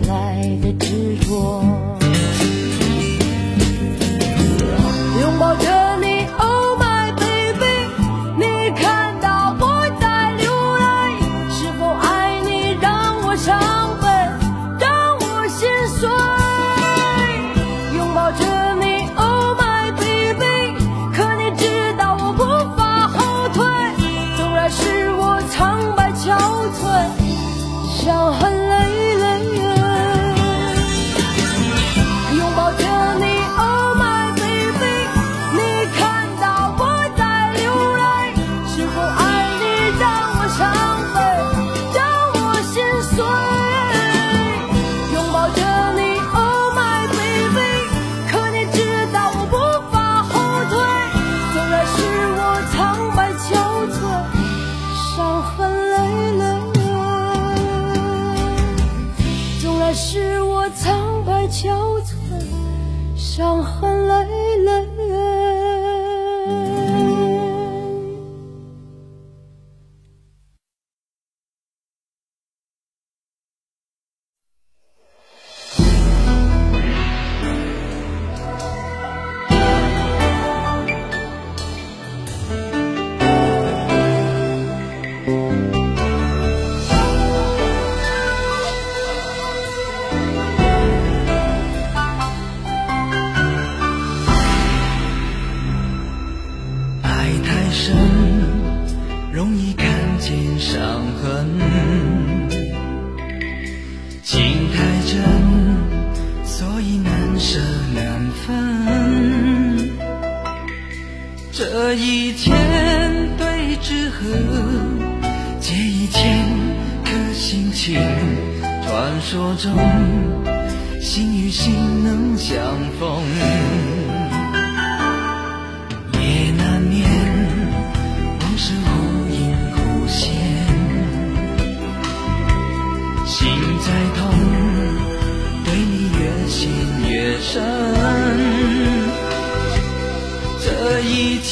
来憔悴，伤痕累累。说中，心与心能相逢。也难免往事忽隐忽现，心再痛，对你越陷越深。这一天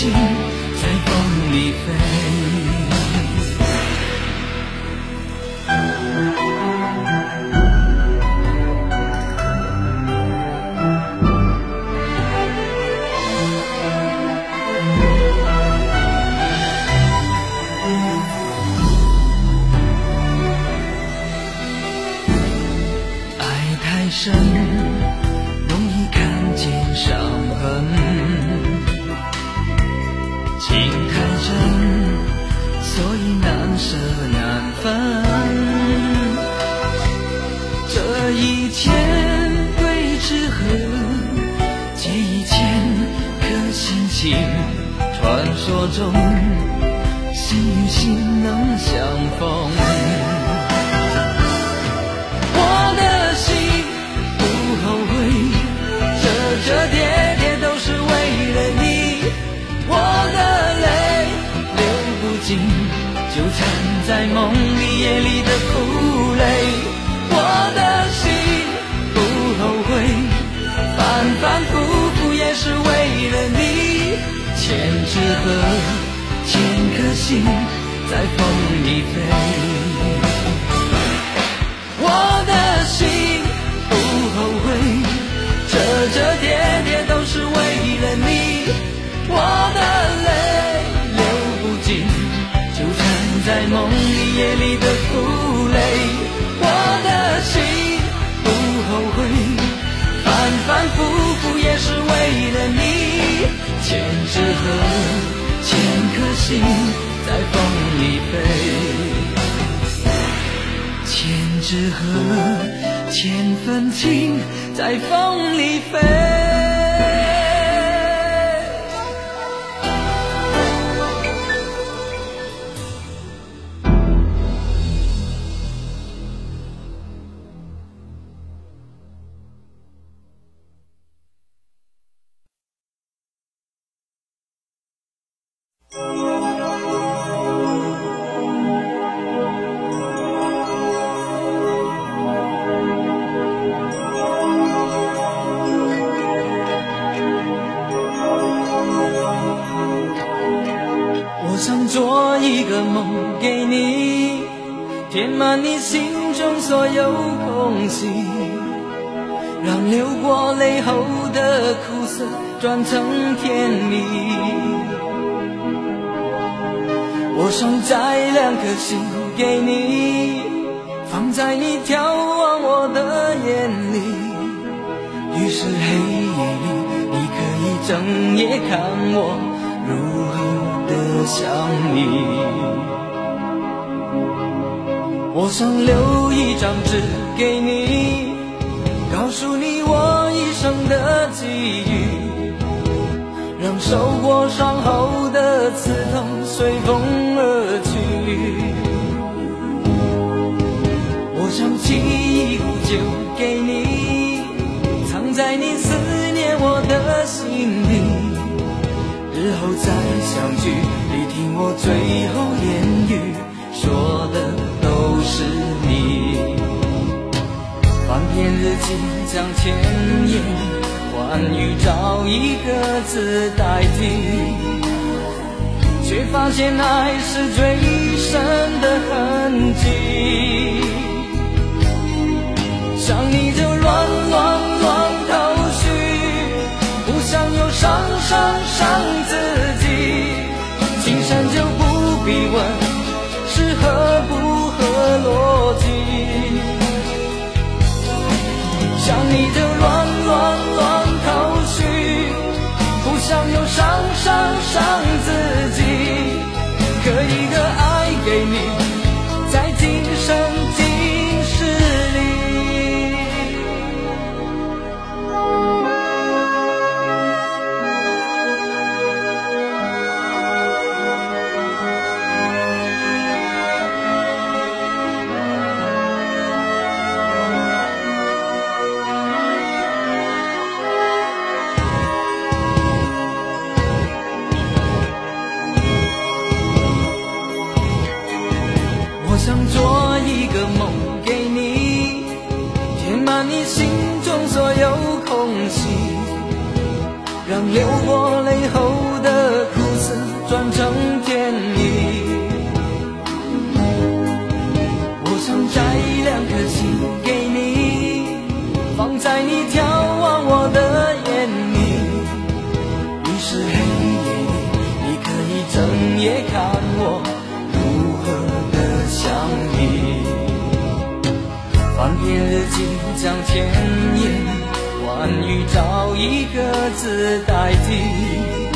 心在风里飞。爱太深，容易看见伤难舍难分。这一千归之何，借一千颗心情。传说中，心与心能相逢。在梦里夜里的负累。我的心不后悔，反反复复也是为了你。千纸鹤，千颗心在风里飞。我的心不后悔，折折叠叠都是为了你。我的泪流不尽，在梦里夜里的负累我的心不后悔反反复复也是为了你。千纸鹤千颗心在风里飞。千纸鹤千份情在风里飞。填满你心中所有空隙，让流过泪后的苦涩转成甜蜜。我想摘两颗心给你，放在你眺望我的眼里。于是黑夜里，你可以整夜看我如何的想你。我想留一张纸给你，告诉你我一生的际遇，让受过伤后的刺痛随风而去。我想沏一壶酒给你，藏在你思念我的心里，日后再相聚，你听我最后言语说日记将千言万语找一个字代替，却发现爱是最让流过泪后的苦涩转成甜蜜，我想摘两颗星给你，放在你眺望我的眼里。于是黑夜里，你可以整夜看我如何的想你。翻篇日记，将千言。难于找一个字代替。